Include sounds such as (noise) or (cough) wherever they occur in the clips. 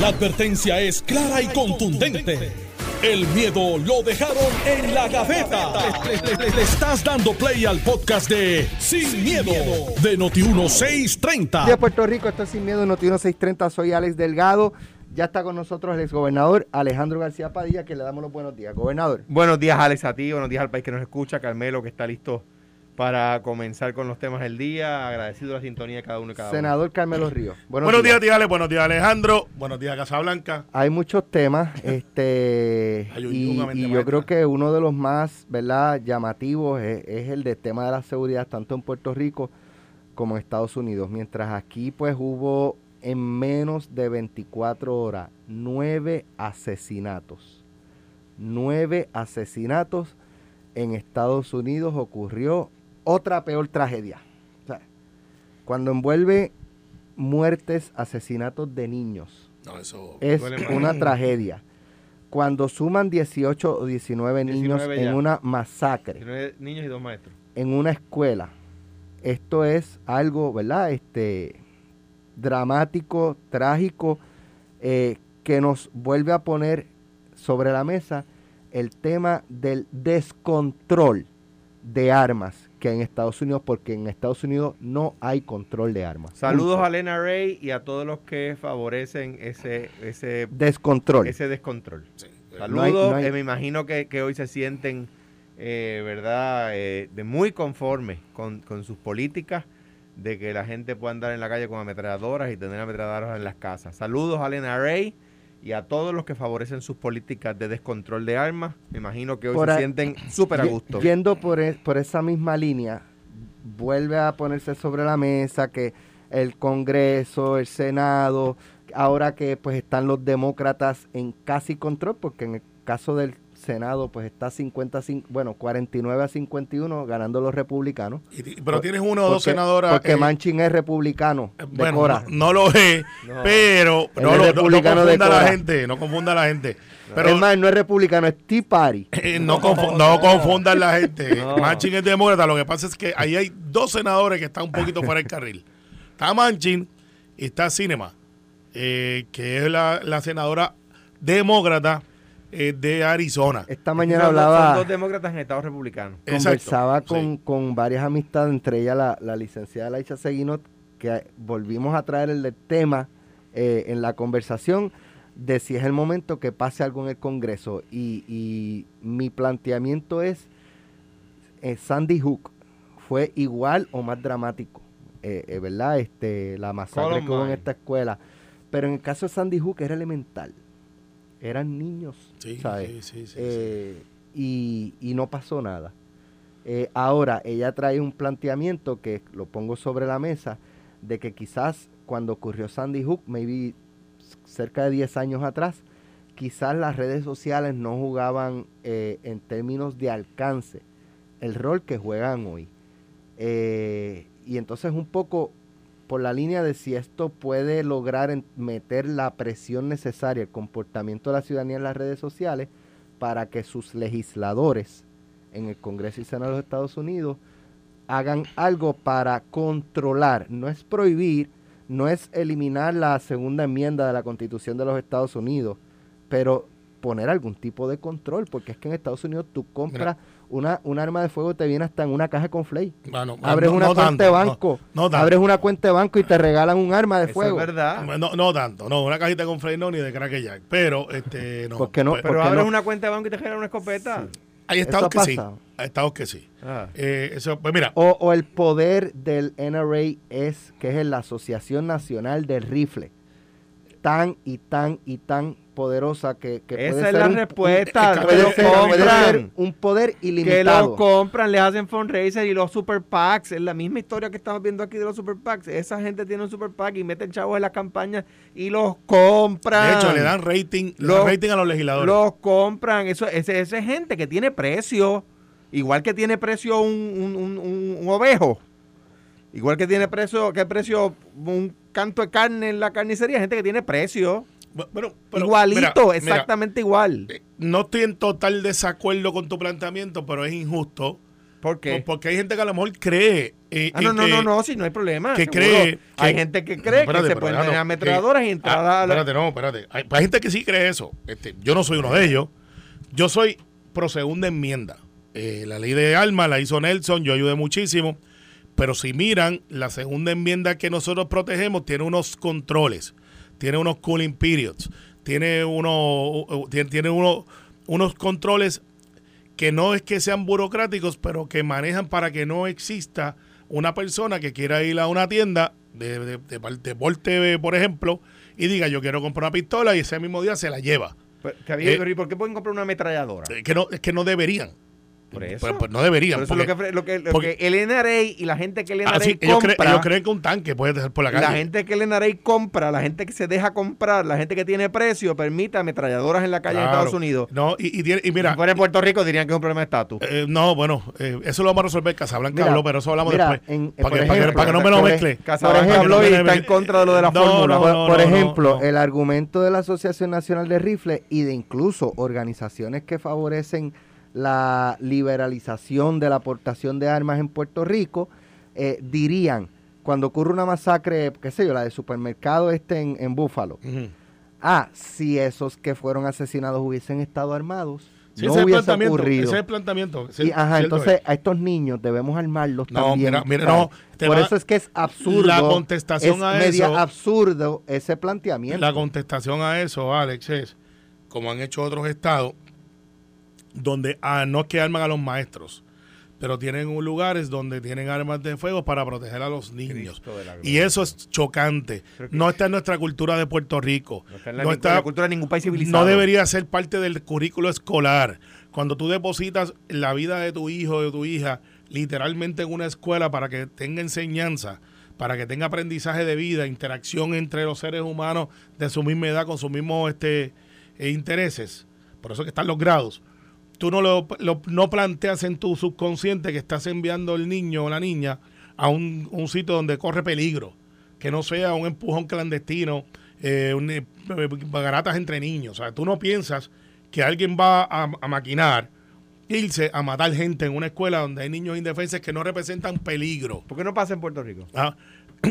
La advertencia es clara y contundente. El miedo lo dejaron en la gaveta. Le, le- le estás dando play al podcast de Sin, miedo, de Noti1630. de Puerto Rico, esto es Sin Miedo, Noti 630, soy Alex Delgado. Ya está con nosotros el exgobernador Alejandro García Padilla, que le damos los buenos días. Gobernador. Buenos días, Alex, a ti. Buenos días al país que nos escucha. Carmelo, que está listo para comenzar con los temas del día. Agradecido la sintonía de cada uno y cada Senador Carmelo Ríos. Buenos, Buenos días, Ale. Buenos días, Alejandro. Buenos días, Casablanca. Hay muchos temas, (laughs) este, Hay un- y, y yo creo que uno de los más, ¿verdad?, llamativos es, es el de tema de la seguridad, tanto en Puerto Rico como en Estados Unidos. Mientras aquí, pues, hubo en menos de 24 horas nueve asesinatos. Nueve asesinatos en Estados Unidos ocurrió otra peor tragedia. O sea, cuando envuelve muertes, asesinatos de niños, No, eso. es una (clears throat) tragedia. Cuando suman 18 o 19 niños 19 en ya. una masacre, 19 niños y dos maestros. en una escuela, esto es algo, ¿verdad? Este dramático, trágico, eh, que nos vuelve a poner sobre la mesa el tema del descontrol de armas que en Estados Unidos, porque en Estados Unidos no hay control de armas. Saludos Punto. a Lena Ray y a todos los que favorecen ese, ese, descontrol. ese descontrol. Sí. Saludos. No hay- no hay- eh, me imagino que, que hoy se sienten, eh, ¿verdad?, eh, de muy conformes con, con sus políticas de que la gente pueda andar en la calle con ametralladoras y tener ametralladoras en las casas. Saludos a Lena Ray y a todos los que favorecen sus políticas de descontrol de armas. Me imagino que hoy Por se sienten súper a gusto. Yendo por, e- por esa misma línea, vuelve a ponerse sobre la mesa que el Congreso, el Senado, ahora que pues están los demócratas en casi control, porque en el caso del Senado pues está 50, cin- bueno, 49 a 51 ganando los republicanos. Y pero tienes uno o dos senadoras. Porque eh, Manchin es republicano. eh, de bueno, Cora. no, no lo es, (laughs) No. pero no, lo- no- no republicano de confunda a la gente. No confunda a la gente. Pero es más, no es republicano, es Tea Party. (laughs) eh, no, confu- no confundan la gente. (laughs) No. Manchin es demócrata. Lo que pasa es que ahí hay dos senadores que están un poquito fuera del carril. Está Manchin y está Cinema, eh, que es la, la senadora demócrata eh, de Arizona. Esta mañana hablaba... Son dos demócratas en Estados republicanos. conversaba Exacto, con, sí. con varias amistades, entre ellas la, la licenciada Laicha Seguino, que volvimos a traer el tema eh, en la conversación de si es el momento que pase algo en el Congreso. Y, y mi planteamiento es, eh, Sandy Hook fue igual o más dramático, eh, eh, ¿verdad? Este, la masacre que hubo en esta escuela. Pero en el caso de Sandy Hook era elemental. Eran niños, Sí, ¿sabes? sí, sí. Eh, y, y no pasó nada. Eh, ahora, ella trae un planteamiento que lo pongo sobre la mesa, de que quizás cuando ocurrió Sandy Hook, maybe cerca de 10 años atrás, quizás las redes sociales no jugaban eh, en términos de alcance el rol que juegan hoy. Eh, y entonces un poco por la línea de si esto puede lograr meter la presión necesaria, el comportamiento de la ciudadanía en las redes sociales, para que sus legisladores en el Congreso y Senado de los Estados Unidos hagan algo para controlar, no es prohibir, no es eliminar la segunda enmienda de la Constitución de los Estados Unidos, pero poner algún tipo de control, porque es que en Estados Unidos tú compras una, un arma de fuego te viene hasta en una caja con flay. Bueno, Abres no- una no cuenta tanto, de banco, no abres una cuenta de banco y te regalan un arma de Eso fuego. es verdad. No, no tanto, no, una cajita con Frey no ni de Crack Jack, pero este (laughs) no. ¿Por qué no? Pues, Pero ¿por qué abres no? una cuenta de banco y te generan una escopeta. hay eso estados que sí, hay estados que sí. Ah. Eh, eso, pues mira, O, o el poder del NRA es, que es la Asociación Nacional del Rifle, tan y tan y tan poderosa que, que puede Esa es ser la un- respuesta. un- que puede puede compran. ser un poder Que ilimitado. lo compran, les hacen fundraiser y los super PACs. Es la misma historia que estamos viendo aquí de los super PACs. Esa gente tiene un super PAC y meten chavos en las campañas y los compran. de hecho le dan rating, le Los- dan rating a los legisladores. Los compran. Eso, ese, ese es gente que tiene precio. Igual que tiene precio un, un- un- un- un ovejo. Igual que tiene precio, que precio un canto de carne en la carnicería. Gente que tiene precio. Bu- bueno, pero, Igualito, mira, mira, exactamente igual. eh, no estoy en total desacuerdo con tu planteamiento, pero es injusto ¿Por qué? Porque hay gente que a lo mejor cree. eh, Ah, no, en no, que- no, no, sí, no hay problema. que seguro. cree Hay que- gente que cree Espérate, que se pueden tener ametralladoras y entrar ah, a la... Espérate, no, espérate. Hay, hay gente que sí cree eso. Este, yo no soy uno de ellos. Yo soy pro segunda enmienda. Eh, la ley de armas la hizo Nelson, yo ayudé muchísimo. Pero si miran, la segunda enmienda que nosotros protegemos tiene unos controles, tiene unos cooling periods, tiene, uno, tiene, tiene uno- unos controles que no es que sean burocráticos, pero que manejan para que no exista una persona que quiera ir a una tienda de, de, de, de deporte, por ejemplo, y diga yo quiero comprar una pistola y ese mismo día se la lleva. Pero, Eh, pero ¿y por qué pueden comprar una ametralladora? Que no, es que no deberían. Por eso. Pues- pues no deberían. Por eso lo porque- que, lo que, lo porque- que el NRA y la gente que el NRA ah, sí, ellos, compra... creen, ellos creen que un tanque puede dejar por la calle. La gente que el NRA compra, la gente que se deja comprar, la gente que tiene precio, permite ametralladoras en la calle en Claro. Estados Unidos. No, y, y mira, si fuera en Puerto Rico dirían que es un problema de estatus. eh, no, bueno, eh, eso lo vamos a resolver Casablanca Mira, habló, pero eso hablamos mira, después. en- para, que, para que- ejemplo, para que no me lo mezcle. Casablanca habló y está en contra de lo de la no, fórmula. no, por no, por no, ejemplo, no. el argumento de la Asociación Nacional de Rifles y de incluso organizaciones que favorecen la liberalización de la aportación de armas en Puerto Rico, eh, dirían, cuando ocurre una masacre, qué sé yo, la de supermercado este en, en Búfalo, Ujú. ah, si esos que fueron asesinados hubiesen estado armados, Sí, no ese hubiese planteamiento, ocurrido. Ese es el planteamiento. ese Y, es ajá, cierto entonces es. a estos niños debemos armarlos No, también. mira, mira, ¿sabes? no, te Por va- eso es que es absurdo. La contestación es a media eso- absurdo ese planteamiento. La contestación a eso, Alex, es como han hecho otros estados, donde ah, no es que arman a los maestros, pero tienen un lugares donde tienen armas de fuego para proteger a los niños. Y eso es chocante. No está en nuestra cultura de Puerto Rico. No está en No la cultura de ningún país civilizado. no debería ser parte del currículo escolar. Cuando tú depositas la vida de tu hijo o de tu hija literalmente en una escuela para que tenga enseñanza, para que tenga aprendizaje de vida, interacción entre los seres humanos de su misma edad con sus mismos este, eh, intereses, por eso que están los grados, tú no lo, lo- no planteas en tu subconsciente que estás enviando el niño o la niña a un, un sitio donde corre peligro, que no sea un empujón clandestino, eh, un, eh, garatas entre niños. O sea, tú no piensas que alguien va a, a maquinar, irse a matar gente en una escuela donde hay niños indefensos que no representan peligro. ¿Por qué no pasa en Puerto Rico? Ah, (clears throat)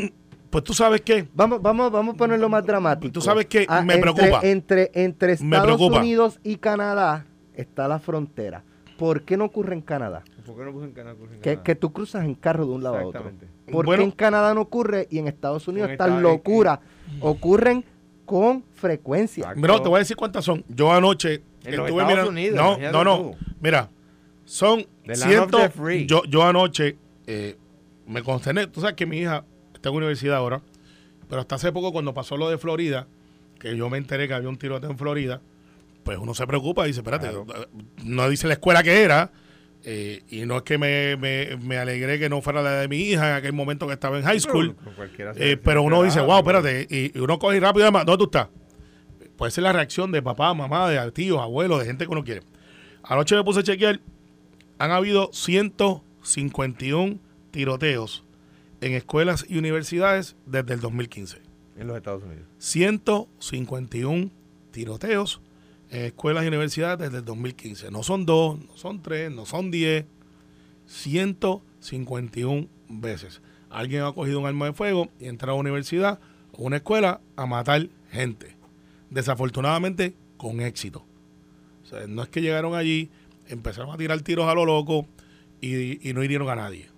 Pues tú sabes qué, Vamos, vamos, vamos a ponerlo más dramático. Tú sabes que me entre- preocupa. Entre, entre Estados. Unidos y Canadá está la frontera. ¿Por qué no ocurre en Canadá? ¿Por qué no puse en Canadá? En Que, Canadá? que tú cruzas en carro de un lado a otro. ¿Por Bueno. qué en Canadá no ocurre y en Estados Unidos estas esta- locuras ocurren con frecuencia? Bro, te voy a decir cuántas son. Yo anoche En los Estados mirando- Unidos, No, no, no. tú. Mira, son ciento. Yo, yo anoche eh, me consterné. Tú sabes que mi hija está en universidad ahora, pero hasta hace poco cuando pasó lo de Florida, que yo me enteré que había un tiroteo en Florida, pues uno se preocupa y dice, espérate, Claro. eh, no dice la escuela que era. eh, y no es que me, me, me alegré que no fuera la de mi hija en aquel momento que estaba en high school. Pero Eh, pero uno dice, wow, espérate, y, y uno coge rápido, además, ¿dónde tú estás? Puede ser la reacción de papá, mamá, de tíos, abuelos, de gente que uno quiere. Anoche me puse a chequear, han habido 151 tiroteos en escuelas y universidades desde el 2015. En los Estados Unidos. 151 tiroteos en escuelas y universidades desde el 2015. No son dos, no son tres, no son diez, 151 veces. Alguien ha cogido un arma de fuego y entra a una universidad o una escuela a matar gente. Desafortunadamente, con éxito. O sea, no es que llegaron allí, empezaron a tirar tiros a lo loco y, y no hirieron a nadie.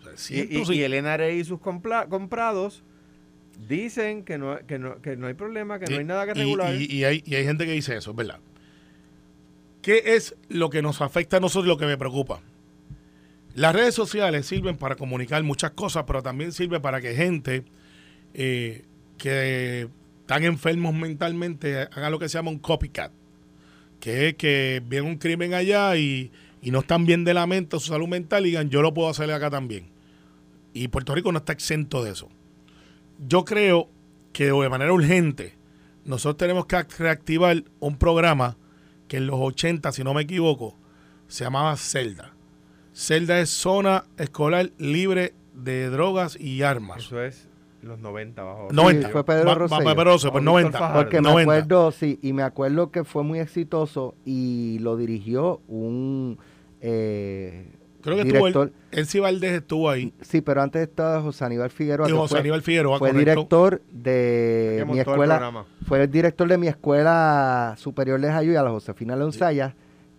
O sea, Y, y- 150 y el NRA y sus compla- comprados dicen que no, que, no, que no hay problema, que no hay nada que y- regular. Y, y hay, y hay gente que dice eso, es verdad. ¿Qué es lo que nos afecta a nosotros y lo que me preocupa? Las redes sociales sirven para comunicar muchas cosas, pero también sirve para que gente eh, que están enfermos mentalmente haga lo que se llama un copycat. Que es que ven un crimen allá y, y no están bien de la mente su salud mental y digan, yo lo puedo hacer acá también. Y Puerto Rico no está exento de eso yo creo que de manera urgente nosotros tenemos que reactivar un programa que en los 80, si no me equivoco, se llamaba Celda. Celda es zona escolar libre de drogas y armas. Eso es los 90 bajo. 90. fue Pedro Rosselló. Pedro Rosselló, pues O Víctor 90. Fajardo. Porque me 90. acuerdo, sí, y me acuerdo que fue muy exitoso y lo dirigió un eh, Creo que estuvo director, el, Valdés estuvo ahí. sí, pero antes estaba José Aníbal Figueroa, Y José fue, Aníbal Figueroa, fue correcto. director de mi montó el escuela, programa. fue el director de mi escuela superior de Jayuya, la Josefina Leonsaya,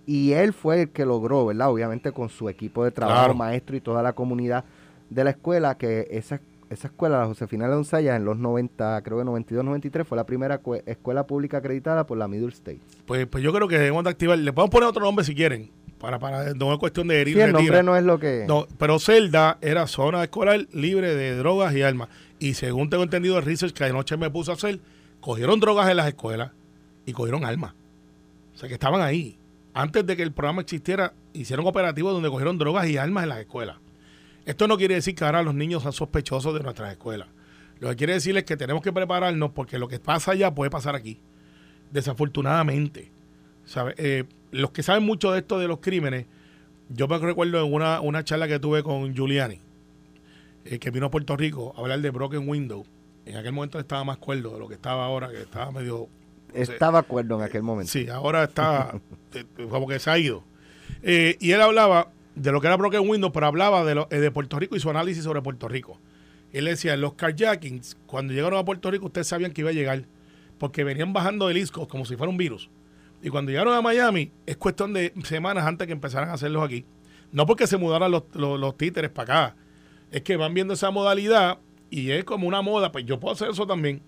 y él fue el que logró, ¿verdad? Obviamente con su equipo de trabajo, Claro. maestro y toda la comunidad de la escuela, que esa, esa escuela, la Josefina Leonsaya, en los 90, creo que 92, 93, fue la primera cue- escuela pública acreditada por la Middle States. Pues, pues yo creo que debemos de activar. Le podemos poner otro nombre si quieren. Para, para, no es cuestión de herir. Sí, el retira. nombre no es lo que... No, pero Zelda era zona escolar libre de drogas y armas. Y según tengo entendido el research que anoche me puse a hacer, cogieron drogas en las escuelas y cogieron armas. O sea que estaban ahí. Antes de que el programa existiera, hicieron operativos donde cogieron drogas y armas en las escuelas. Esto no quiere decir que ahora los niños son sospechosos de nuestras escuelas. Lo que quiere decir es que tenemos que prepararnos porque lo que pasa allá puede pasar aquí. Desafortunadamente. ¿sabe? Eh, los que saben mucho de esto de los crímenes, yo me recuerdo en una, una charla que tuve con Giuliani, eh, que vino a Puerto Rico a hablar de Broken Window. En aquel momento estaba más cuerdo de lo que estaba ahora, que estaba medio... Estaba acuerdo en aquel momento. Sí, ahora está (laughs) eh, como que se ha ido. Eh, y él hablaba de lo que era Broken Window, pero hablaba de, lo- eh, de Puerto Rico y su análisis sobre Puerto Rico. Él decía, los carjackings, cuando llegaron a Puerto Rico, ustedes sabían que iba a llegar, porque venían bajando del East Coast como si fuera un virus. Y cuando llegaron a Miami, es cuestión de semanas antes que empezaran a hacerlos aquí. No porque se mudaran los, los- los títeres para acá. Es que van viendo esa modalidad y es como una moda. Pues yo puedo hacer eso también.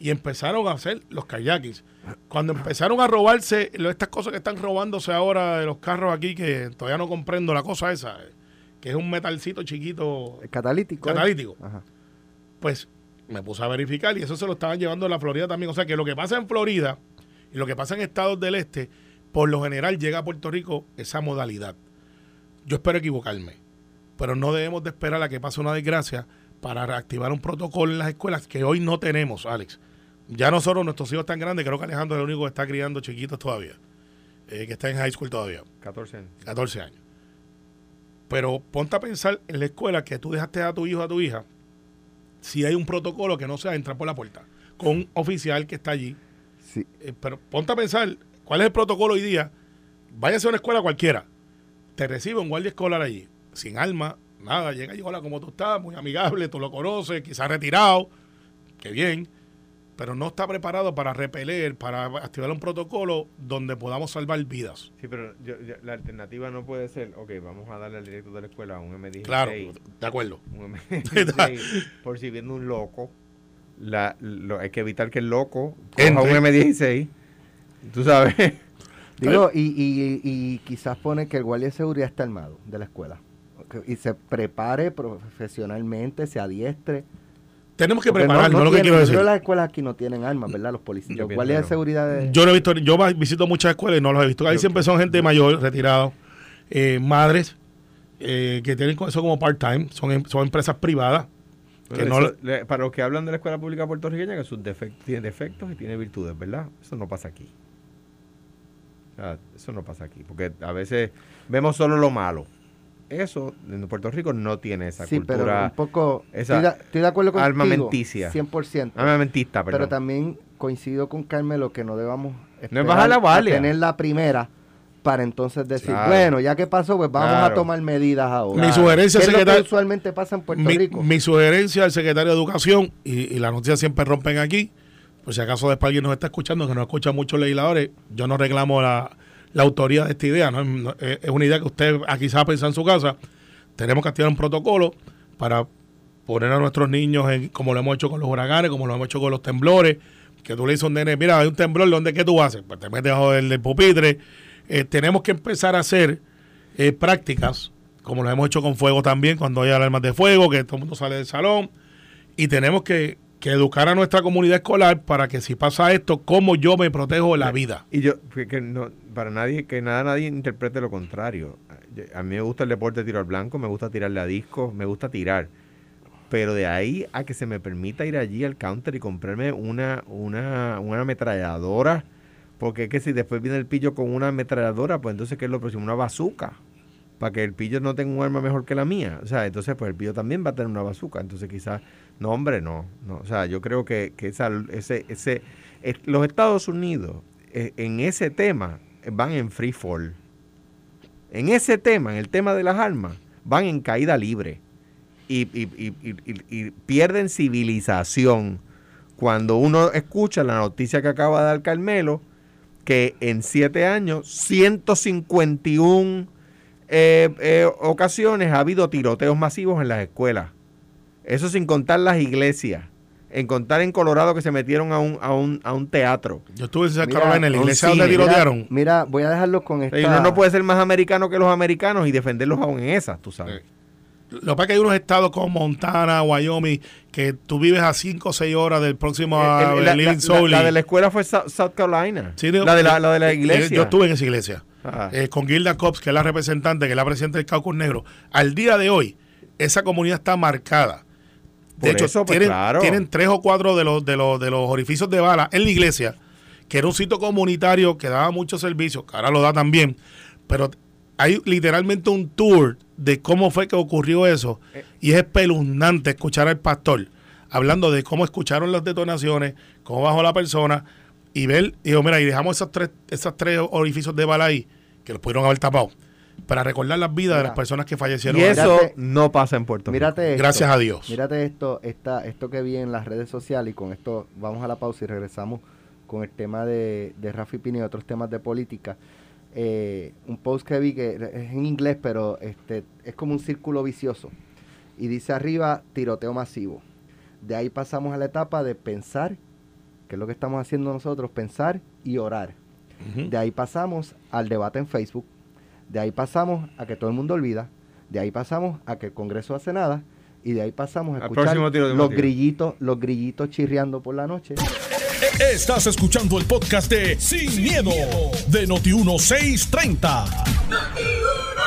Y empezaron a hacer los kayakis. Cuando empezaron a robarse estas cosas que están robándose ahora de los carros aquí, que todavía no comprendo la cosa esa, eh, que es un metalcito chiquito El catalítico. ¿eh? catalítico Ajá. pues me puse a verificar y eso se lo estaban llevando a la Florida también. O sea que lo que pasa en Florida y lo que pasa en estados del este, por lo general llega a Puerto Rico esa modalidad. Yo espero equivocarme, pero no debemos de esperar a que pase una desgracia para reactivar un protocolo en las escuelas que hoy no tenemos, Alex. Ya nosotros, nuestros hijos están grandes, creo que Alejandro es el único que está criando chiquitos todavía, eh, que está en high school todavía. 14 años. 14 años. Pero ponte a pensar en la escuela que tú dejaste a tu hijo, a tu hija, si hay un protocolo que no sea entrar por la puerta, con un oficial que está allí. Sí. Eh, pero ponte a pensar, ¿cuál es el protocolo hoy día? Váyase a una escuela cualquiera, te recibe un guardia escolar allí, sin arma, nada, llega y hola, como tú estás, muy amigable, tú lo conoces, quizás retirado, qué bien, pero no está preparado para repeler, para activar un protocolo donde podamos salvar vidas. Sí, pero yo- yo- la alternativa no puede ser, ok, vamos a darle al director de la escuela un M16. Claro, de acuerdo. un M16, (laughs) por si viene un loco. La, lo- hay que evitar que el loco coja un M16. Tú sabes. (laughs) Digo, y, y, y quizás pone que el guardia de seguridad está armado de la escuela. Y se prepare profesionalmente, se adiestre. Tenemos que prepararnos, no, lo que quiero yo decir. que las escuelas aquí no tienen armas, ¿verdad? Los policías, Yo los guardias de seguridad. de- Yo no he visto, yo visito muchas escuelas y no los he visto. Ahí Yo- siempre son gente mayor, retirados, eh, madres eh, que tienen eso como part-time, son, em- son empresas privadas. Que Bueno, no eso, le- para los que hablan de la escuela pública puertorriqueña, que sus defectos, tiene defectos y tiene virtudes, ¿verdad? Eso no pasa aquí. O sea, eso no pasa aquí. Porque a veces vemos solo lo malo. Eso en Puerto Rico no tiene esa sí, pero un poco... esa estoy, de, estoy de acuerdo contigo. armamenticia. 100%. armamentista, perdón. Pero también coincido con Carmelo que no debamos esperar bajar la a guardia. tener la primera para entonces decir, Claro. bueno, ya que pasó, pues vamos Claro. a tomar medidas ahora. Mi sugerencia, ¿Qué es lo que secretario- usualmente pasa en Puerto Mi, Rico? mi sugerencia al secretario de Educación, y, y las noticias siempre rompen aquí, por si acaso después alguien nos está escuchando, que no escucha muchos legisladores, yo no reclamo la, la autoría de esta idea, ¿no? Es- una idea que usted aquí quizás pensar en su casa. Tenemos que activar un protocolo para poner a nuestros niños, en, como lo hemos hecho con los huracanes, como lo hemos hecho con los temblores, que tú le dices a un nene, mira, hay un temblor, ¿dónde qué tú haces? Pues te metes bajo el, del pupitre. Eh, tenemos que empezar a hacer eh, prácticas, como lo hemos hecho con fuego también, cuando hay alarmas de fuego, que todo el mundo sale del salón. Y tenemos que, que educar a nuestra comunidad escolar para que si pasa esto, cómo yo me protejo la vida. Y yo, que, no, para nadie, que nada nadie interprete lo contrario. A mí me gusta el deporte de tiro al blanco, me gusta tirarle a disco, me gusta tirar. Pero de ahí a que se me permita ir allí al counter y comprarme una, una, una ametralladora, porque es que si después viene el pillo con una ametralladora, pues entonces ¿qué es lo próximo? Una bazooka. Para que el pillo no tenga un arma mejor que la mía. O sea, entonces pues el pillo también va a tener una bazooka. Entonces quizás, no hombre, no. no. O sea, yo creo que, que esa, ese, ese, los Estados Unidos eh, en ese tema eh, van en free fall. en ese tema, en el tema de las armas, van en caída libre y- y- y pierden civilización. Cuando uno escucha la noticia que acaba de dar Carmelo, que en siete años, 151 eh, eh, ocasiones ha habido tiroteos masivos en las escuelas. Eso sin contar las iglesias. En contar en Colorado que se metieron a un, a un, a un teatro. Yo estuve en South Carolina, en la iglesia donde Mira, tirotearon. Mira, voy a dejarlo con esta... Y uno no puede ser más americano que los americanos y defenderlos aún en esas, tú sabes. Lo que pasa es que hay unos estados como Montana, Wyoming, que tú vives a 5 o 6 horas del próximo a Eh, eh, la, Living la- Soul. la y- de la escuela fue South, Carolina. Sí, la, de la, la de la iglesia. Yo estuve en esa iglesia. Ah. eh, con Gilda Cops, que es la representante, que es la presidenta del Caucus Negro. Al día de hoy, esa comunidad está marcada. De Por hecho, eso, pues, tienen, claro. tienen tres o cuatro de los, de, los, de los orificios de bala en la iglesia, que era un sitio comunitario que daba muchos servicios, que ahora lo da también, pero hay literalmente un tour de cómo fue que ocurrió eso, Eh. y es espeluznante escuchar al pastor hablando de cómo escucharon las detonaciones, cómo bajó la persona, y ver, y digo, mira, y dejamos esos tres, esos tres orificios de bala ahí, que los pudieron haber tapado, para recordar las vidas de las personas que fallecieron. y eso Mírate- no pasa en Puerto Rico. Esto. Gracias a Dios. Mírate esto, esta, esto que vi en las redes sociales y con esto vamos a la pausa y regresamos con el tema de, de Rafi Pino y otros temas de política. Eh, un post que vi que es en inglés, pero este es como un círculo vicioso. Y dice arriba, tiroteo masivo. De ahí pasamos a la etapa de pensar, que es lo que estamos haciendo nosotros, pensar y orar. De ahí pasamos al debate en Facebook. De ahí pasamos a que todo el mundo olvida. De ahí pasamos a que el Congreso hace nada. Y de ahí pasamos a escuchar los grillitos, los grillitos chirriando por la noche. Estás escuchando el podcast de Sin, miedo, de Noti1630.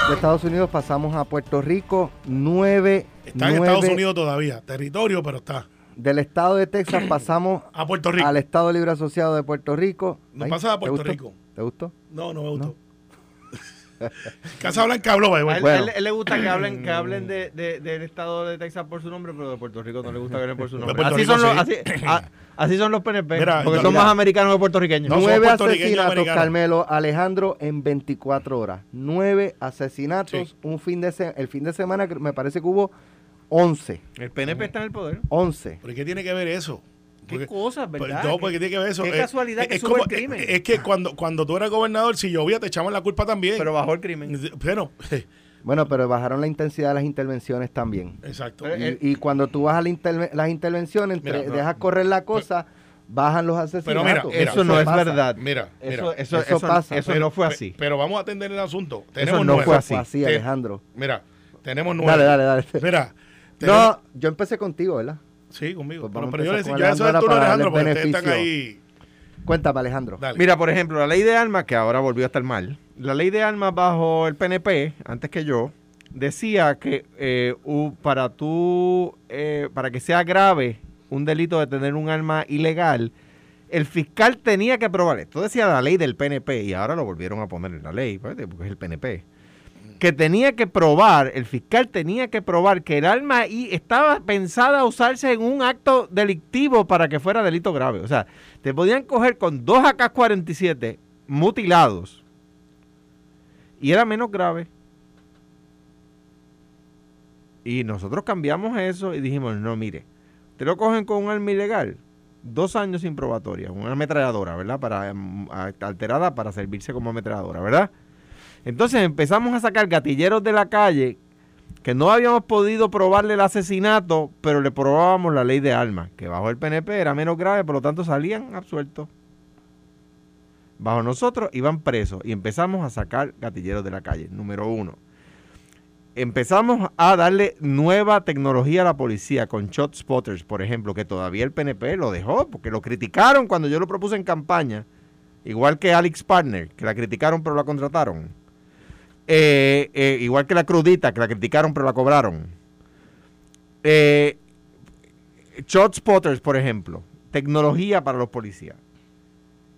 De Estados Unidos pasamos a Puerto Rico. Nueve, Está en Estados Unidos todavía, territorio, pero está. Del estado de Texas (clears throat) pasamos A Puerto Rico. al Estado Libre Asociado de Puerto Rico. No Ay, pasa a ¿te Puerto? Rico. ¿Te gustó? No, no me gustó. Casa Blanca habló, él, Bueno. él- él le gusta que hablen, que hablen de, de- del estado de Texas por su nombre, pero de Puerto Rico no le gusta que hablen por su nombre. Así Rico son, los, sí. así, a- así son los PNP, Mira, porque son más americanos que puertorriqueños. No, Nueve asesinatos, americanos. Carmelo Alejandro, en 24 horas. Nueve asesinatos, Sí. un fin de se- el fin de semana que me parece que hubo 11. El PNP está en el poder. 11. ¿Pero qué tiene que ver eso? Qué Porque- cosas, pues, ¿verdad? No, porque tiene que ver eso. qué Eh, casualidad que es sube como- el crimen. Es, es que cuando, cuando tú eras gobernador, si llovía, te echaban la culpa también. Pero bajó el crimen. Bueno, (laughs) Bueno, pero bajaron la intensidad de las intervenciones también. exacto. Y, Eh, y cuando tú bajas la interve- las intervenciones, entre- dejas correr la cosa, bajan los asesinatos. Pero mira, mira, eso no es pasa. verdad. Mira, mira. Eso, eso, Eso eso, pasa. eso Pero- no fue así. Pero vamos a atender el asunto. Eso Tenemos no nueve. fue Fue así. Alejandro. Mira, tenemos nueve. Dale, dale, dale. Mira. tenemos- No, yo empecé contigo, ¿verdad? Sí, conmigo. Pues pero, pero yo, eso Alejandro es tú, para Alejandro, porque ustedes están beneficio. ahí. Cuéntame, Alejandro. Dale. Mira, por ejemplo, la ley de armas, que ahora volvió a estar mal, la ley de armas bajo el PNP, antes que yo, decía que eh, para tú, eh, para que sea grave un delito de tener un arma ilegal, el fiscal tenía que probar esto. Decía la ley del PNP y ahora lo volvieron a poner en la ley, pues, porque es el PNP. Que tenía que probar, el fiscal tenía que probar que el arma y estaba pensada usarse en un acto delictivo para que fuera delito grave. O sea, te podían coger con dos AK-47 mutilados y era menos grave. Y nosotros cambiamos eso y dijimos, no, mire, te lo cogen con un arma ilegal, dos años sin probatoria, una ametralladora, ¿verdad? Para, mm, alterada para servirse como ametralladora, ¿verdad? Entonces empezamos a sacar gatilleros de la calle que no habíamos podido probarle el asesinato, pero le probábamos la ley de armas, que bajo el PNP era menos grave, por lo tanto salían absueltos. Bajo nosotros iban presos y empezamos a sacar gatilleros de la calle, número uno. Empezamos a darle nueva tecnología a la policía con shot spotters, por ejemplo, que todavía el PNP lo dejó, porque lo criticaron cuando yo lo propuse en campaña, igual que Alex Partner, que la criticaron pero la contrataron. Eh, eh, igual que la crudita, que la criticaron pero la cobraron. Eh, shot spotters, por ejemplo, tecnología para los policías.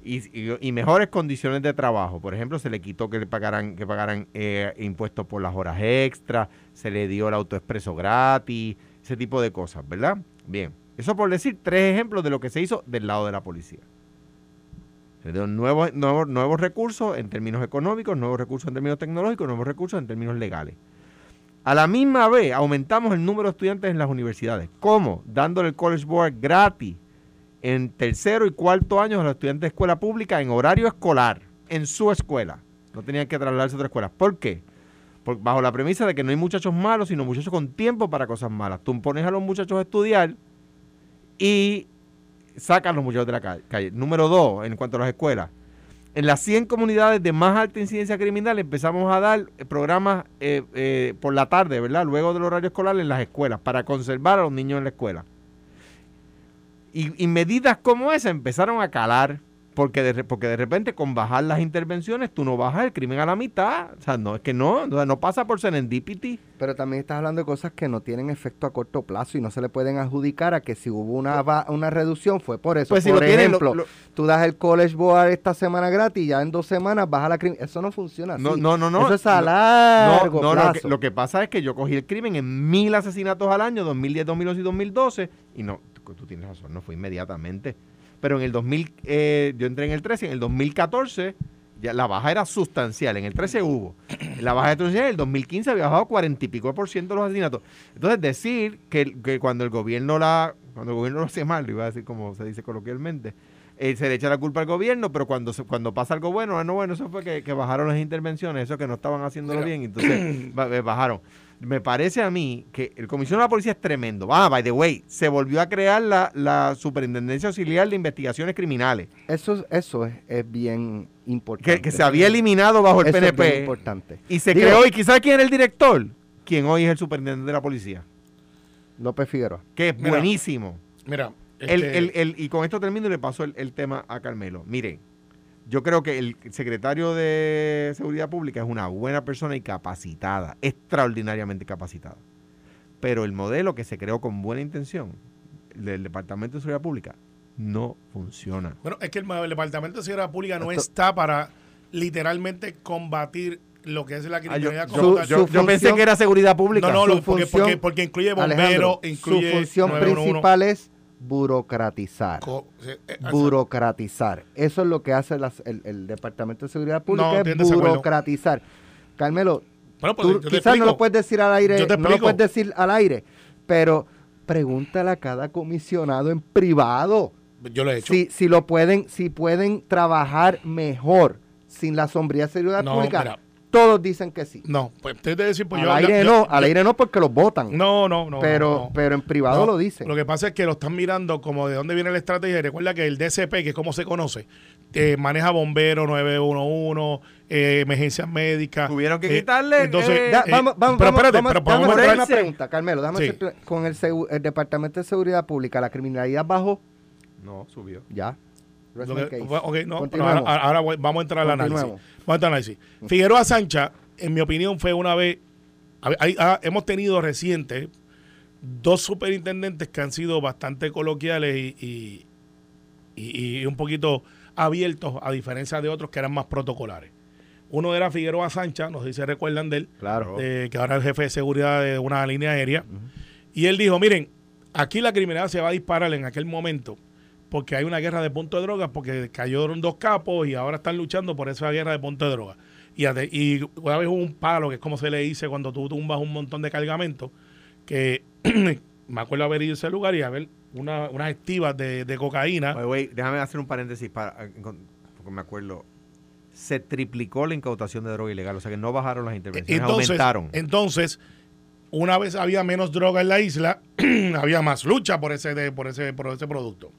Y, mejores condiciones de trabajo. Por ejemplo, se le quitó que le pagaran, que pagaran eh, impuestos por las horas extras, se le dio el autoexpreso gratis, ese tipo de cosas, ¿verdad? Bien, eso por decir tres ejemplos de lo que se hizo del lado de la policía. Nuevos, nuevos, nuevos recursos en términos económicos, nuevos recursos en términos tecnológicos, nuevos recursos en términos legales. A la misma vez aumentamos el número de estudiantes en las universidades. ¿Cómo? Dándole el College Board gratis en tercero y cuarto años a los estudiantes de escuela pública en horario escolar, en su escuela. No tenían que trasladarse a otra escuela. ¿Por qué? bajo la premisa de que no hay muchachos malos, sino muchachos con tiempo para cosas malas. Tú pones a los muchachos a estudiar y sacas a los muchachos de la calle. Número dos, en cuanto a las escuelas. En las 100 comunidades de más alta incidencia criminal empezamos a dar programas eh, eh, por la tarde, ¿verdad? Luego del horario escolar en las escuelas, para conservar a los niños en la escuela. Y, y medidas como esa empezaron a calar porque de, porque de repente con bajar las intervenciones tú no bajas el crimen a la mitad. O sea, no, es que no, no pasa por serendipity. Pero también estás hablando de cosas que no tienen efecto a corto plazo y no se le pueden adjudicar a que si hubo una, una reducción fue por eso. Pues por ejemplo, tú das el College Board esta semana gratis y ya en dos semanas baja la crimen. Eso no funciona así. No, no, no. Eso es a largo plazo. Lo que, pasa es que yo cogí el crimen en mil asesinatos al año, 2010, 2011 y 2012, y no, tú tienes razón, no fue inmediatamente pero en el 2000, eh, yo entré en el 13, en el 2014 ya la baja era sustancial, en el 13 hubo. La baja de en el 2015 había bajado 40 y pico por ciento los asesinatos. Entonces decir que, que, cuando el gobierno la cuando el gobierno lo hace mal, lo iba a decir como se dice coloquialmente, eh, se le echa la culpa al gobierno, pero cuando cuando pasa algo bueno, ah, no, bueno, eso fue que, bajaron las intervenciones, eso que no estaban haciéndolo bien, entonces (clears throat) eh, bajaron me parece a mí que el comisionado de la policía es tremendo. Ah, by the way, se volvió a crear la, Superintendencia Auxiliar de Investigaciones Criminales. Eso, eso es, bien importante. Que, se había eliminado bajo el PNP. importante. Y se creó, y quizás quién era el director, quien hoy es el superintendente de la policía. López Figueroa. Que es buenísimo. Mira. Este y con esto termino y le paso el, el tema a Carmelo. Miren, yo creo que el secretario de Seguridad Pública es una buena persona y capacitada, extraordinariamente capacitada. Pero el modelo que se creó con buena intención del Departamento de Seguridad Pública no funciona. Bueno, es que el, Departamento de Seguridad Pública no está para literalmente combatir lo que es la ah, criminalidad yo, yo, pensé que era seguridad pública. No, no, porque, porque, incluye bomberos, incluye. Su función principal es burocratizar. Eh, burocratizar. Eso es lo que hace el, Departamento de Seguridad Pública, es burocratizar. Carmelo, tú quizás no lo puedes decir al aire, no lo puedes decir al aire, pero pregúntale a cada comisionado en privado. Yo lo he hecho. Si, si lo pueden, si pueden trabajar mejor sin la sombría de seguridad pública, todos dicen que sí. No, pues te decir, pues al aire no, al aire no porque los votan. No, no, no. Pero, pero en privado lo dicen. Lo que pasa es que lo están mirando como de dónde viene la estrategia. Recuerda que el DCP, que es como se conoce, eh, maneja bomberos 911, eh, emergencias médicas. Tuvieron que eh, quitarle. Entonces, vamos, vamos, pero espérate, vamos, pero vamos, a hacer una pregunta, Carmelo. Déjame con el, el Departamento de Seguridad Pública, ¿la criminalidad bajó? No, subió. Ya. Okay, no, ahora, vamos a entrar al análisis. Vamos a entrar al análisis. Figueroa Sancha, en mi opinión, fue una vez. Ah, hemos tenido reciente dos superintendentes que han sido bastante coloquiales y, y, un poquito abiertos, a diferencia de otros que eran más protocolares. Uno era Figueroa Sancha, no sé si se recuerdan de él, claro. que ahora es el jefe de seguridad de una línea aérea. Y él dijo: Miren, aquí la criminalidad se va a disparar en aquel momento porque hay una guerra de punto de drogas, porque cayeron dos capos y ahora están luchando por esa guerra de punto de drogas. Y, y una vez hubo un palo, que es como se le dice cuando tú tumbas un montón de cargamento, que (clears throat) me acuerdo haber ido a ese lugar y haber una, unas estivas de, cocaína. déjame hacer un paréntesis para, porque me acuerdo. Se triplicó la incautación de droga ilegal, o sea que no bajaron las intervenciones, aumentaron. Entonces, una vez había menos droga en la isla, (clears throat) había más lucha por ese, por ese, por ese producto.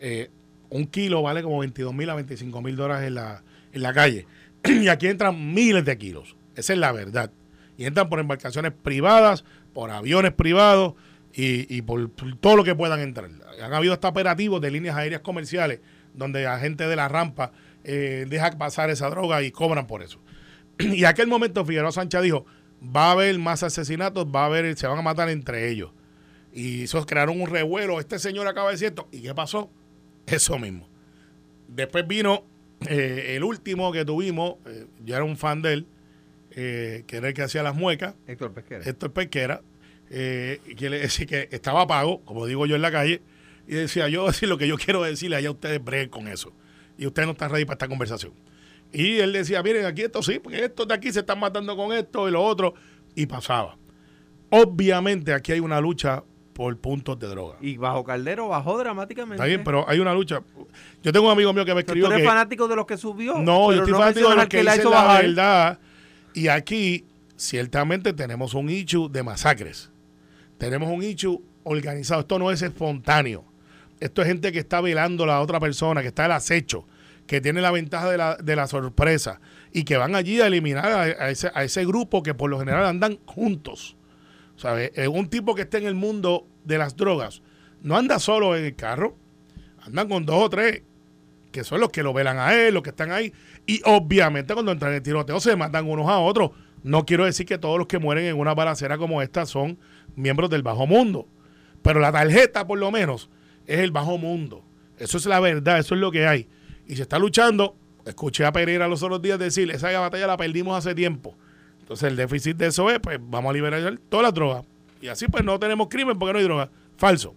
Eh, un kilo vale como 22 mil a 25 mil dólares en la, en la calle. (clears throat) y aquí entran miles de kilos. Esa es la verdad. Y entran por embarcaciones privadas, por aviones privados y, por, todo lo que puedan entrar. Han habido hasta operativos de líneas aéreas comerciales donde la gente de la rampa eh, deja pasar esa droga y cobran por eso. (clears throat) y aquel momento Figueroa Sánchez dijo, va a haber más asesinatos, va a haber, se van a matar entre ellos. Y eso crearon un revuelo. Este señor acaba de decir esto. ¿Y qué pasó? Eso mismo. Después vino eh, el último que tuvimos, eh, yo era un fan de él, eh, que era el que hacía las muecas. Héctor Pesquera. Héctor Pesquera, que le decía que estaba pago, como digo yo en la calle, y decía, yo decir lo que yo quiero decirle allá ustedes breguen con eso. y usted no está ready para esta conversación. Y él decía, miren, aquí esto sí, porque estos de aquí se están matando con esto y lo otro, y pasaba. Obviamente aquí hay una lucha por puntos de droga. Y bajo Caldero bajó dramáticamente. Está bien, pero hay una lucha. Yo tengo un amigo mío que me escribió tú eres que... fanático de los que subió. No, yo estoy fanático de los que al la hizo la bajar. verdad. Y aquí, ciertamente, tenemos un issue de masacres. Tenemos un issue organizado. Esto no es espontáneo. Esto es gente que está velando a la otra persona, que está al acecho, que tiene la ventaja de la, de la sorpresa y que van allí a eliminar a, a ese, a ese grupo que por lo general andan juntos. ¿Sabes? Eh, Un tipo que esté en el mundo de las drogas no anda solo en el carro, andan con dos o tres que son los que lo velan a él, los que están ahí. Y obviamente cuando entran en el tiroteo se matan unos a otros. No quiero decir que todos los que mueren en una balacera como esta son miembros del bajo mundo. Pero la tarjeta, por lo menos, es el bajo mundo. Eso es la verdad, eso es lo que hay. Y se está luchando. Escuché a Pereira los otros días decir, esa batalla la perdimos hace tiempo. Entonces el déficit de eso es, pues vamos a liberar todas las drogas. Y así pues no tenemos crimen porque no hay droga. Falso.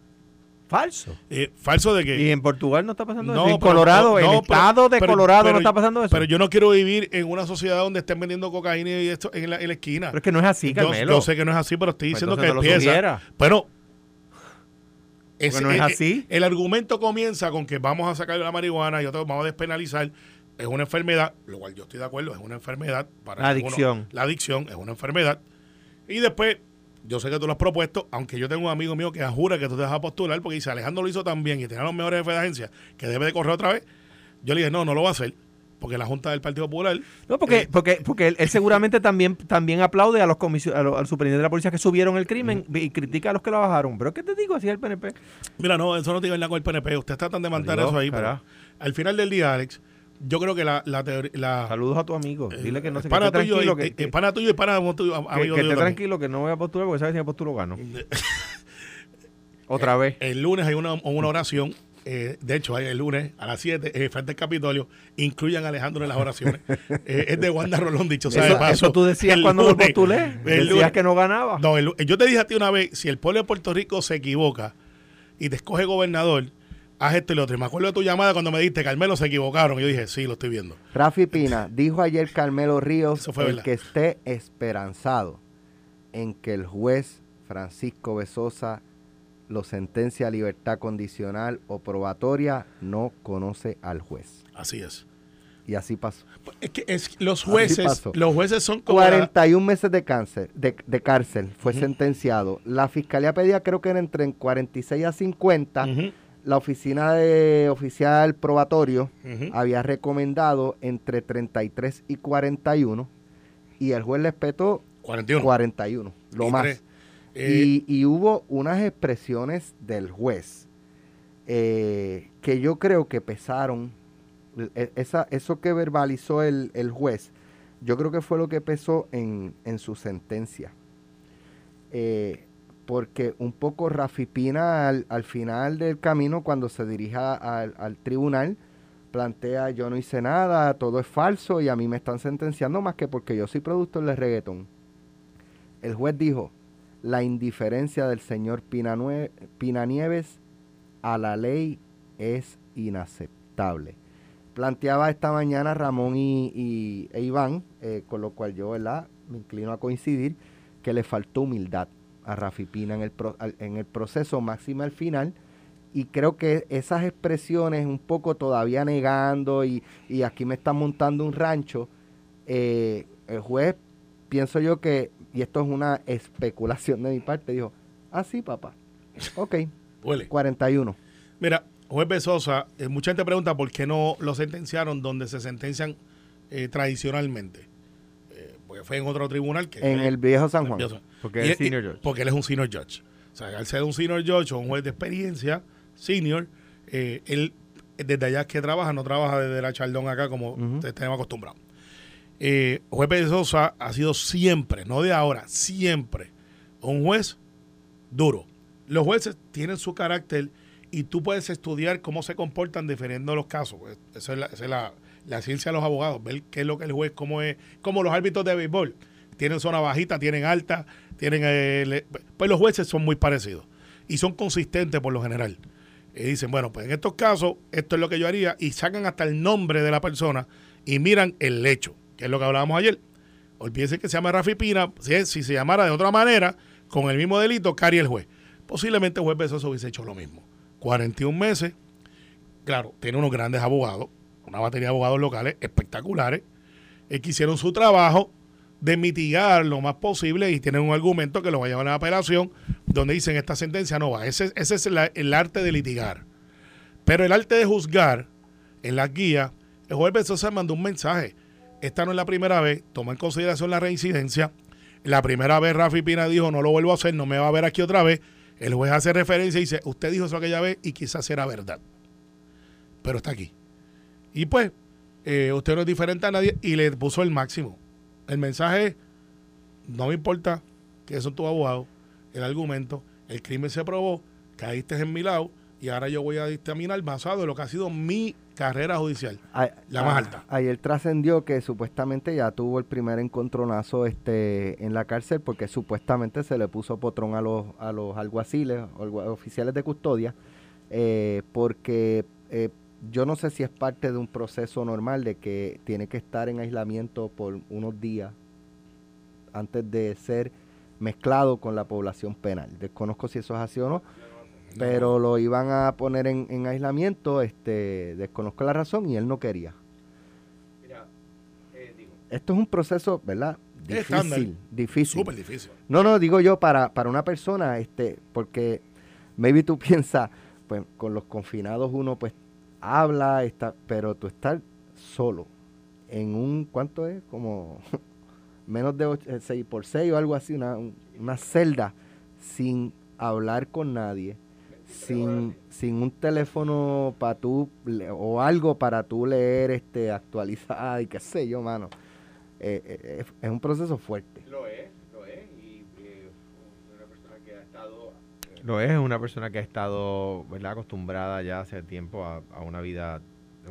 Falso. Eh, falso de que... Y en Portugal no está pasando No, eso. En pero- Colorado, no, el pero- estado de pero- Colorado no está pasando eso. Pero yo no quiero vivir en una sociedad donde estén vendiendo cocaína y esto en la, en la esquina. Pero es que no es así, Carmelo. yo sé que no es así, pero estoy Pues diciendo que no empieza. Bueno, ese- no es eh, así. El, argumento comienza con que vamos a sacar la marihuana y otros vamos a despenalizar. Es una enfermedad, lo cual yo estoy de acuerdo, es una enfermedad. Para La algunos. adicción. La adicción es una enfermedad. Y después, yo sé que tú lo has propuesto, aunque yo tengo un amigo mío que jura que tú te vas a postular, porque dice Alejandro lo hizo tan bien y tenía los mejores jefes de agencia, que debe de correr otra vez. Yo le dije, no, no lo va a hacer, porque la Junta del Partido Popular No, porque, Eh, porque, porque él, él seguramente también, también aplaude a los a los- al superintendente de la policía que subieron el crimen y critica a los que lo bajaron. Pero ¿qué te digo? Así es el PNP. Mira, no, eso no tiene nada con el PNP. Ustedes tratan de mantener Adiós, eso ahí. Pero al final del día, Alex, yo creo que la, la teoría. La, Saludos a tu amigo. Dile que no se esté tuyo, tranquilo. y- Que, pana tuyo y pana tuyo, que- que esté tranquilo, que no voy a postular porque sabes si me postulo gano. (laughs) Otra vez. El lunes hay una, una oración. eh, de hecho, el lunes a las 7, eh, frente al Capitolio, incluyan a Alejandro en las oraciones. (laughs) Eh, es de Wanda Rolón, dicho sea Eso, tú decías El cuando me lunes- postulé. el Decías lunes- que no ganaba. No, el- yo te dije a ti una vez, si el pueblo de Puerto Rico se equivoca y te escoge gobernador, haz esto y lo otro. Y me acuerdo de tu llamada cuando me dijiste, Carmelo, se equivocaron. Y yo dije, sí, lo estoy viendo. Rafi Pina, dijo ayer Carmelo Ríos el verdad. que esté esperanzado en que el juez Francisco Besosa lo sentencia a libertad condicional o probatoria, no conoce al juez. Así es. Y así pasó. Es que es, los jueces, los jueces son como la- 41 meses de cáncer, de, de cárcel fue sentenciado. La fiscalía pedía creo que era entre en 46 a 50. Ujú, La oficina de oficial probatorio había recomendado entre 33 y 41 y el juez le espetó 41. 41, lo Y más. tres. Eh, y, y hubo unas expresiones del juez eh, que yo creo que pesaron. E- Esa, eso que verbalizó el, el juez, yo creo que fue lo que pesó en, en su sentencia. Eh, porque un poco Rafi Pina al, al final del camino, cuando se dirija al, al tribunal, plantea yo no hice nada, todo es falso y a mí me están sentenciando más que porque yo soy productor de reggaetón. El juez dijo, la indiferencia del señor Pina, Pina Nieves a la ley es inaceptable. Planteaba esta mañana Ramón y, y- e Iván, eh, con lo cual yo ¿verdad? me inclino a coincidir, que le faltó humildad a Rafi Pina en el, pro- al- en el proceso máximo al final. Y creo que esas expresiones un poco todavía negando y, y aquí me están montando un rancho, eh, el juez, pienso yo que, y esto es una especulación de mi parte, dijo, ah, sí, papá, ok, (laughs) huele. 41. Mira, juez Besosa, eh, mucha gente pregunta por qué no lo sentenciaron donde se sentencian eh, tradicionalmente. Porque fue en otro tribunal que En el viejo San Juan. Porque Y- es senior judge. Porque él es un senior judge. O sea, al ser un senior judge o un juez de experiencia, senior, eh, él desde allá que trabaja, no trabaja desde la Chaldón acá como Ujú. tenemos acostumbrado. Eh, juez Besosa ha sido siempre, no de ahora, siempre, un juez duro. Los jueces tienen su carácter y tú puedes estudiar cómo se comportan dependiendo de los casos. Pues, Esa es, la, esa es la- la ciencia de los abogados, ver qué es lo que el juez, cómo es, como los árbitros de béisbol. Tienen zona bajita, tienen alta, tienen... eh, pues los jueces son muy parecidos y son consistentes por lo general. Y dicen, bueno, pues en estos casos, esto es lo que yo haría, y sacan hasta el nombre de la persona y miran el hecho, que es lo que hablábamos ayer. Olvídense que se llama Rafi Pina, si, si se llamara de otra manera, con el mismo delito, cari el juez. Posiblemente el juez Besoso hubiese hecho lo mismo. 41 meses, claro, tiene unos grandes abogados, una batería de abogados locales espectaculares, eh, que hicieron su trabajo de mitigar lo más posible y tienen un argumento que lo va a llevar a la apelación donde dicen esta sentencia no va. Ese, ese es el arte de litigar. Pero el arte de juzgar, en la guía, el juez Besosa mandó un mensaje. Esta no es la primera vez, toma en consideración la reincidencia. La primera vez Rafi Pina dijo, no lo vuelvo a hacer, no me va a ver aquí otra vez. El juez hace referencia y dice, usted dijo eso aquella vez y quizás era verdad. Pero está aquí. Y pues, eh, usted no es diferente a nadie y le puso el máximo. El mensaje es, no me importa que son tus abogados, el argumento, el crimen se probó, caíste en mi lado y ahora yo voy a dictaminar basado en lo que ha sido mi carrera judicial, la más alta. Ayer trascendió que supuestamente ya tuvo el primer encontronazo este en la cárcel porque supuestamente se le puso potrón a los, a los alguaciles, oficiales de custodia, eh, porque eh, yo no sé si es parte de un proceso normal de que tiene que estar en aislamiento por unos días antes de ser mezclado con la población penal. Desconozco si eso es así o no, pero lo iban a poner en, aislamiento, este, desconozco la razón y él no quería. Eh, Esto es un proceso, ¿verdad? Difícil, difícil. Súper difícil. No, no, digo yo para, para una persona, este, porque maybe tú (laughs) piensas, pues con los confinados uno pues habla, está, pero tú estás solo en un, ¿cuánto es? Como (laughs) menos de 6 eh, por 6 o algo así, una, una celda sin hablar con nadie, sin, sin un teléfono para tú, o algo para tú leer, este, actualizar y qué sé yo, mano. Eh, eh, es un proceso fuerte. Lo es, lo es, una persona que ha estado ¿verdad? acostumbrada ya hace tiempo a, una vida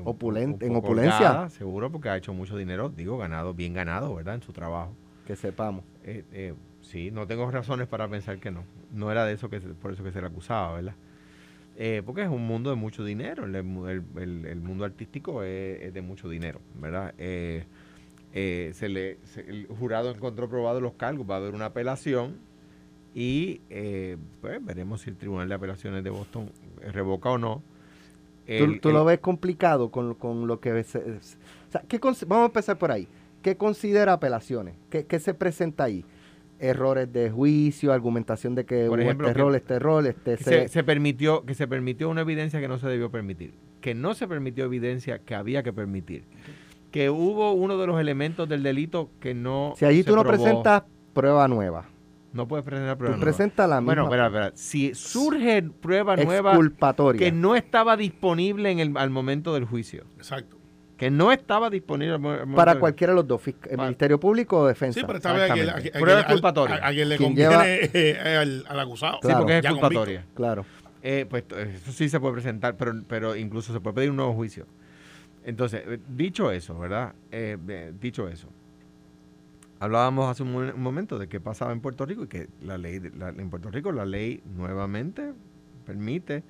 opulente, en opulencia. seguro, porque ha hecho mucho dinero, digo, ganado, bien ganado, ¿verdad? En su trabajo. Que sepamos. Eh, eh, sí, no tengo razones para pensar que no. No era de eso que por eso que se le acusaba, ¿verdad? Eh, porque es un mundo de mucho dinero. El, el, mundo artístico es, de mucho dinero, ¿verdad? Eh, se le, el jurado encontró probado los cargos, va a haber una apelación y eh, pues veremos si el Tribunal de Apelaciones de Boston revoca o no. ¿Tú, lo ves complicado con, lo que... vamos a empezar por ahí. ¿Qué considera apelaciones? ¿Qué, se presenta ahí? errores de juicio, argumentación de que Por ejemplo, este rol, este rol, este se, se, permitió que se permitió una evidencia que no se debió permitir, que no se permitió evidencia que había que permitir, que hubo uno de los elementos del delito que no Si allí tú no presentas prueba nueva, no puedes presentar prueba nueva. presenta la misma. Bueno, espera, espera. Si surge prueba nueva que no estaba disponible en el, al momento del juicio. Exacto. Que no estaba disponible para cualquiera de los dos, el Ministerio Público o Defensa. Sí, pero esta vez prueba exculpatoria. A, quien le conviene eh, al, al, acusado. sí, porque es exculpatoria. Claro. Eh, pues eso sí se puede presentar, pero, pero incluso se puede pedir un nuevo juicio. Entonces, eh, dicho eso, ¿verdad? Eh, dicho eso, Hablábamos hace un, momento de qué pasaba en Puerto Rico y que la ley, en Puerto Rico la ley nuevamente permite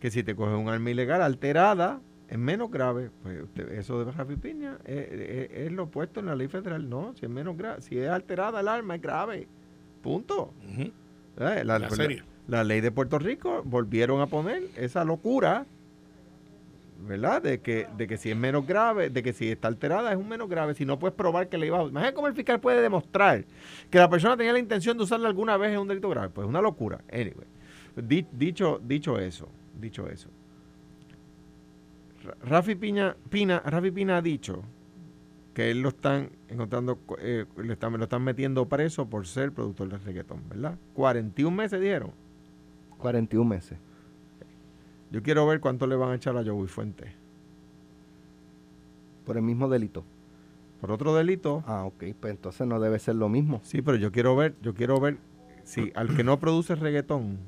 que si te coges un arma ilegal alterada, es menos grave. Pues eso de Rafi Piña es, lo opuesto en la ley federal. No, si es menos grave, si es alterada el arma es grave. Punto. la, la, la, ley de Puerto Rico volvieron a poner esa locura ¿verdad? De que, de que si es menos grave, de que si está alterada es un menos grave, si no puedes probar que le iba a... Imagínate cómo el fiscal puede demostrar que la persona tenía la intención de usarla alguna vez en un delito grave. Pues es una locura. Anyway, dicho, dicho eso, dicho eso. Rafi Pina, Pina, Rafi Pina ha dicho que él lo están encontrando, eh, le están, lo están metiendo preso por ser productor de reggaetón, ¿verdad? 41 meses dieron. 41 meses. Yo quiero ver cuánto le van a echar a Joey Fuente. Por el mismo delito. Por otro delito. Ah, ok, pues entonces no debe ser lo mismo. Sí, pero yo quiero ver, yo quiero ver si (clears throat) al que no produce reggaetón,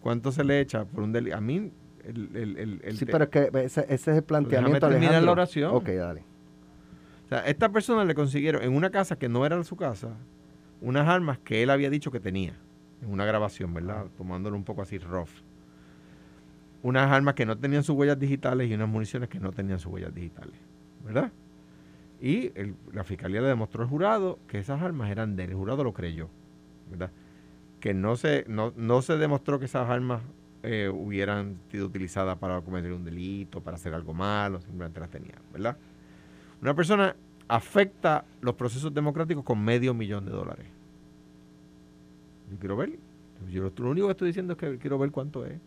cuánto se le echa por un delito. A mí, el, el, Sí, pero es que ese, ese es el planteamiento. Déjame la oración. Ok, dale. O sea, esta persona le consiguieron en una casa que no era su casa unas armas que él había dicho que tenía en una grabación, ¿verdad? Tomándolo un poco así rough. Unas armas que no tenían sus huellas digitales y unas municiones que no tenían sus huellas digitales, ¿verdad? Y la fiscalía le demostró al jurado que esas armas eran de él, el jurado lo creyó, ¿verdad? Que no se, no, no se demostró que esas armas eh, hubieran sido utilizadas para cometer un delito, para hacer algo malo, simplemente las tenían, ¿verdad? Una persona afecta los procesos democráticos con medio millón de dólares. Yo quiero ver. Yo lo único que estoy diciendo es que quiero ver cuánto es.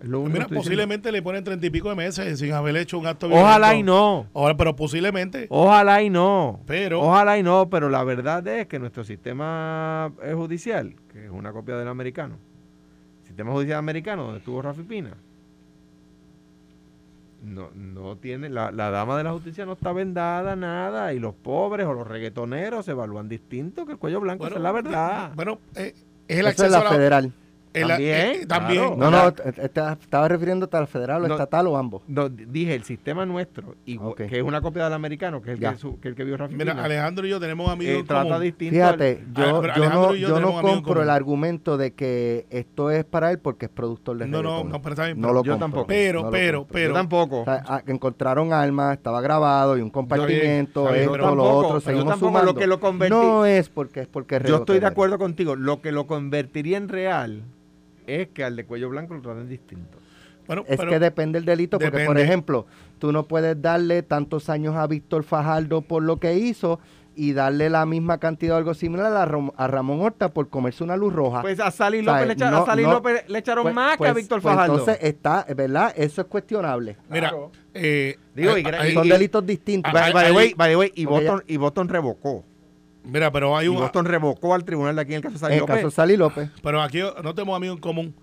Es lo único Mira, que estoy diciendo. posiblemente le ponen treinta y pico de meses sin haber hecho un acto Ojalá y no. Ojalá, pero posiblemente. Ojalá y no. Pero- Ojalá y no, pero la verdad es que nuestro sistema eh, judicial, que es una copia del americano, sistema judicial americano donde estuvo Rafi Pina, no, no tiene, la, la dama de la justicia no está vendada nada y los pobres o los reggaetoneros se evalúan distinto que el cuello blanco, esa es la verdad. (laughs) Bueno, eh, es el Esa es acceso la a la, federal. El- También, eh, también. claro. No, no, estaba refiriéndote a la federal o No. estatal o ambos. No, dije el sistema nuestro, igual- Ok. que es una copia del americano, que es el, Ya. que, su- que el que vio Rafi Mira, Pina, Alejandro y yo tenemos amigos eh, trata distinto. Fíjate, al- yo, Ah, yo Alejandro no, y yo yo no compro el argumento de que esto es para él porque es productor de No, no, no, pero está bien, No lo yo compro. tampoco. Pero, lo pero, compro. pero. yo tampoco. O sea, ah, que encontraron armas, estaba grabado y un compartimiento, Está bien, esto, pero lo tampoco, otro, seguimos tampoco sumando. lo que lo convertí- No es porque es porque es Yo estoy de acuerdo contigo. Lo que lo convertiría en real es que al de cuello blanco lo traten distinto. Bueno, Es pero- que depende del delito, porque por ejemplo, tú no puedes darle tantos años a Víctor Fajardo por lo que hizo y darle la misma cantidad o algo similar a, Ram- a Ramón Horta por comerse una luz roja. Pues a Sally O sea, López, le, echaron, no- a Sally no- López le echaron Pues- más que a pues- Víctor pues Fajardo. Entonces está, ¿verdad? Eso es cuestionable. Mira, Claro. eh, Digo, hay- y Son y- delitos distintos. by, hay- by the hay- way, by the way, y, Boston, y Boston revocó. Mira, pero hay Y un. Boston revocó al tribunal de aquí en el caso de Sally en el López. caso López. Pero aquí no tenemos amigos en común.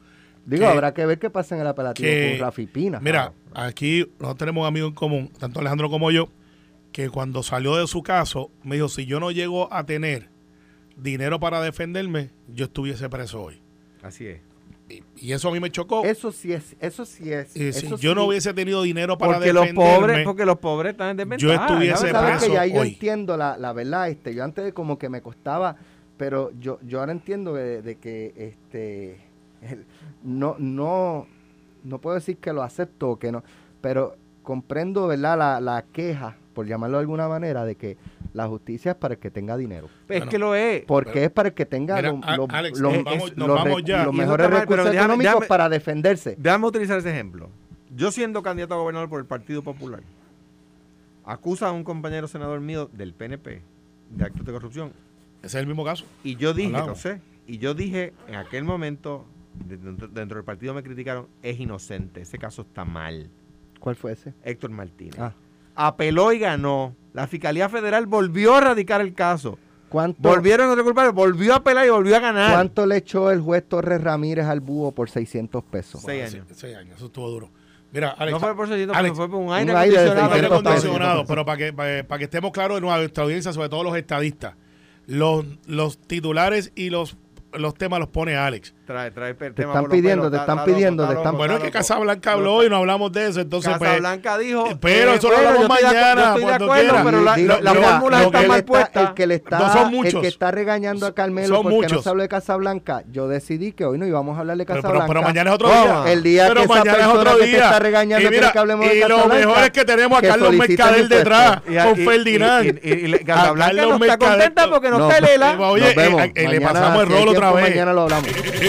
Digo, que- habrá que ver qué pasa en el apelativo que- con Rafi Pina. Mira, aquí no tenemos amigos en común, tanto Alejandro como yo, que cuando salió de su caso, me dijo, si yo no llego a tener dinero para defenderme, yo estuviese preso hoy. Así es. Y, eso a mí me chocó. Eso sí es, eso sí es. Si eso yo no hubiese tenido dinero para Porque los pobres, porque los pobres están en desventaja. Yo estuviese ¿sabes? ¿Sabes preso que ya yo entiendo la, la verdad, este, yo antes como que me costaba, pero yo, yo ahora entiendo de, de que este el- no, no, no puedo decir que lo acepto o que no, pero comprendo verdad la, la queja, por llamarlo de alguna manera, de que la justicia es para el que tenga dinero. Es Bueno. que lo es. Porque es para el que tenga Mira, lo- a- lo- Alex, los- nos vamos- es- nos los vamos rec- ya. los Y eso mejores mal, recursos déjame- económicos déjame- para defenderse. Déjame utilizar ese ejemplo. Yo siendo candidato a gobernador por el Partido Popular, acusa a un compañero senador mío del PNP de actos de corrupción. ese es el mismo caso. Y yo dije, no sé, y yo dije en aquel momento, de- dentro, dentro del partido me criticaron, es inocente, ese caso está mal. ¿Cuál fue ese? Héctor Martínez. Ah. Apeló y ganó. La Fiscalía Federal volvió a radicar el caso. ¿Cuánto, Volvieron a culpable, volvió a apelar y volvió a ganar. ¿Cuánto le echó el juez Torres Ramírez al búho por 600 pesos? Seis Bueno, años. Seis, seis años, eso estuvo duro. Mira, Alex, No fue por 600 Alex, pesos, fue por un un aire aire de acondicionado. aire 600 pesos. acondicionado, pero para que, para, para que estemos claros en nuestra audiencia, sobre todo los estadistas, los, los titulares y los, los temas los pone Alex. Trae, trae el Te están pidiendo, pelos, te está- están pidiendo, te están- Bueno, es que. Casablanca habló y no hablamos de eso, entonces pues, Casablanca dijo. pero eh, eso lo hablamos mañana, Yo estoy de cuando acuerdo, quiera. pero la, fórmula está que mal está- puesta. El que le está, No son el muchos. que está regañando a Carmelo Son porque no muchos. se habló de Casablanca, yo decidí que hoy no íbamos a hablar de Casablanca. pero- pero mañana es otro Oh, día. El día pero que esa mañana es otro que te día. está regañando y quiere mira, que hablemos de y lo mejor es que tenemos a que Carlos Mercader detrás, con Ferdinand. y- Casablanca no está contenta porque no, No, está Lela. Oye, eh, eh, le pasamos el rol otra vez. Mañana lo hablamos.